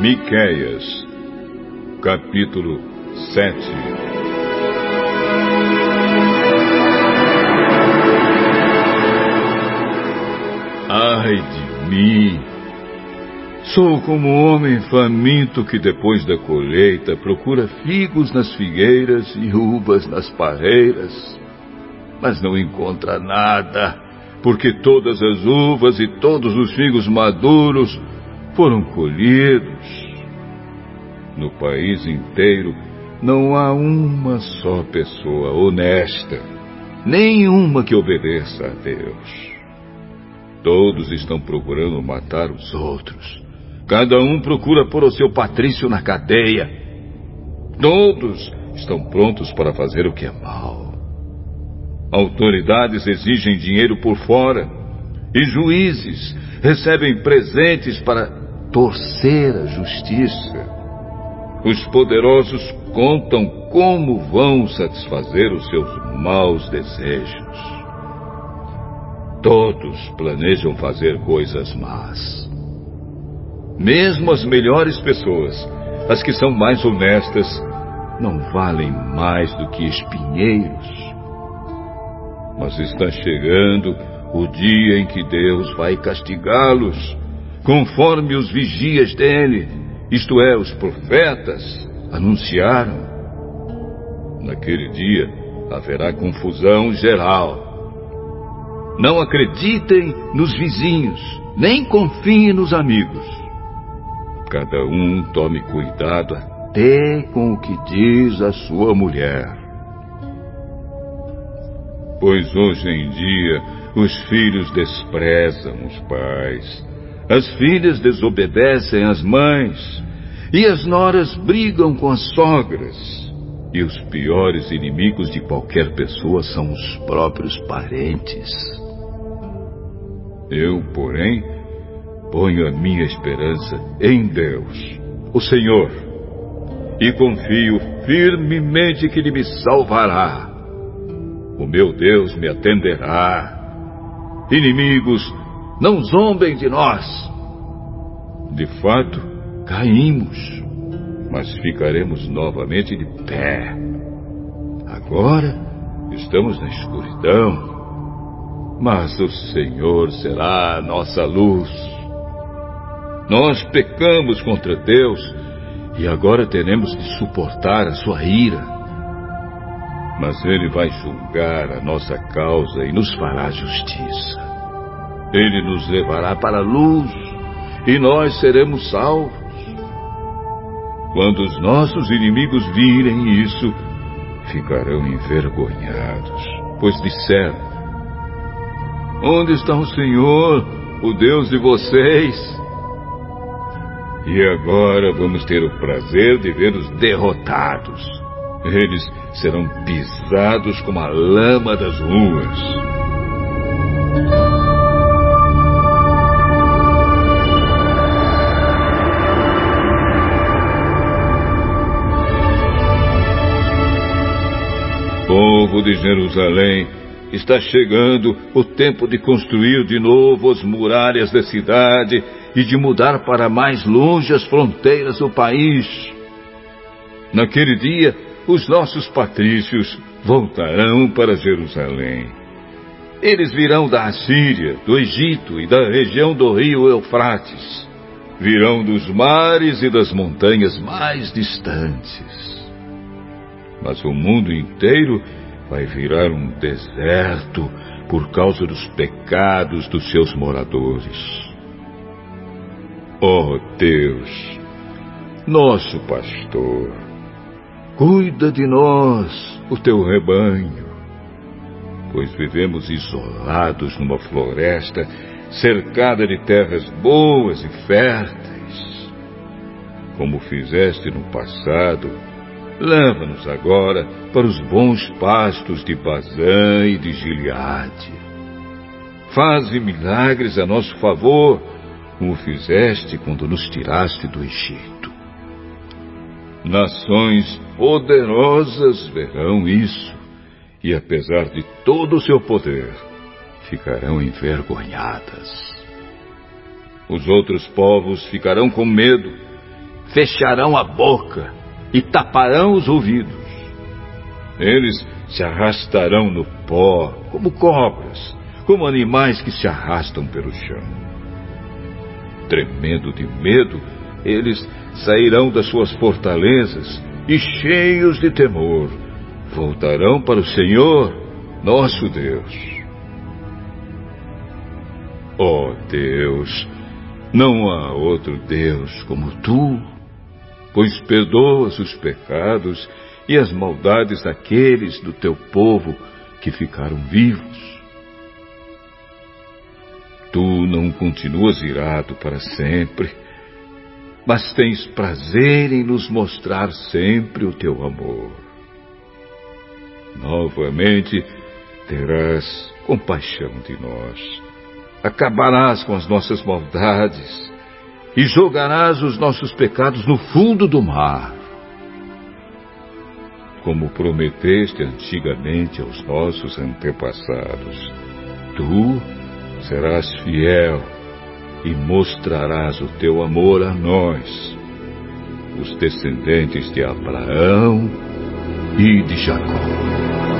Miqueias, capítulo 7 Ai de mim! Sou como homem faminto que depois da colheita procura figos nas figueiras e uvas nas parreiras, mas não encontra nada, porque todas as uvas e todos os figos maduros foram colhidos. No país inteiro não há uma só pessoa honesta, nenhuma que obedeça a Deus. Todos estão procurando matar os outros. Cada um procura pôr o seu patrício na cadeia. Todos estão prontos para fazer o que é mal. Autoridades exigem dinheiro por fora e juízes recebem presentes para torcer a justiça. Os poderosos contam como vão satisfazer os seus maus desejos. Todos planejam fazer coisas más. Mesmo as melhores pessoas, as que são mais honestas, não valem mais do que espinheiros. Mas está chegando o dia em que Deus vai castigá-los, conforme os vigias dele, isto é, os profetas, anunciaram. Naquele dia haverá confusão geral não acreditem nos vizinhos, nem confiem nos amigos. Cada um tome cuidado até com o que diz a sua mulher. Pois hoje em dia os filhos desprezam os pais, as filhas desobedecem às mães, e as noras brigam com as sogras. E os piores inimigos de qualquer pessoa são os próprios parentes. Eu, porém, ponho a minha esperança em Deus, o Senhor, e confio firmemente que Ele me salvará. O meu Deus me atenderá. Inimigos, não zombem de nós. De fato, caímos, mas ficaremos novamente de pé. Agora estamos na escuridão mas o Senhor será a nossa luz. Nós pecamos contra Deus e agora teremos de suportar a sua ira. Mas Ele vai julgar a nossa causa e nos fará justiça. Ele nos levará para a luz e nós seremos salvos. Quando os nossos inimigos virem isso, ficarão envergonhados, pois disseram: Onde está o Senhor, o Deus de vocês? E agora vamos ter o prazer de vê-los derrotados. Eles serão pisados como a lama das ruas. Povo de Jerusalém, Está chegando o tempo de construir de novo as muralhas da cidade e de mudar para mais longe as fronteiras do país. Naquele dia, os nossos patrícios voltarão para Jerusalém. Eles virão da Assíria, do Egito e da região do rio Eufrates. Virão dos mares e das montanhas mais distantes. Mas o mundo inteiro vai virar um deserto por causa dos pecados dos seus moradores. Oh Deus, nosso pastor, cuida de nós, o teu rebanho, pois vivemos isolados numa floresta cercada de terras boas e férteis. Como fizeste no passado, Leva-nos agora para os bons pastos de Bazã e de Gileade. Faze milagres a nosso favor, como fizeste quando nos tiraste do Egito. Nações poderosas verão isso, e apesar de todo o seu poder, ficarão envergonhadas. Os outros povos ficarão com medo fecharão a boca e taparão os ouvidos. Eles se arrastarão no pó como cobras, como animais que se arrastam pelo chão. Tremendo de medo, eles sairão das suas fortalezas e, cheios de temor, voltarão para o Senhor, nosso Deus. Ó oh Deus, não há outro Deus como tu, pois perdoas os pecados e as maldades daqueles do teu povo que ficaram vivos. Tu não continuas irado para sempre, mas tens prazer em nos mostrar sempre o teu amor. Novamente terás compaixão de nós, acabarás com as nossas maldades e jogarás os nossos pecados no fundo do mar como prometeste antigamente aos nossos antepassados. Tu serás fiel e mostrarás o teu amor a nós, os descendentes de Abraão e de Jacó.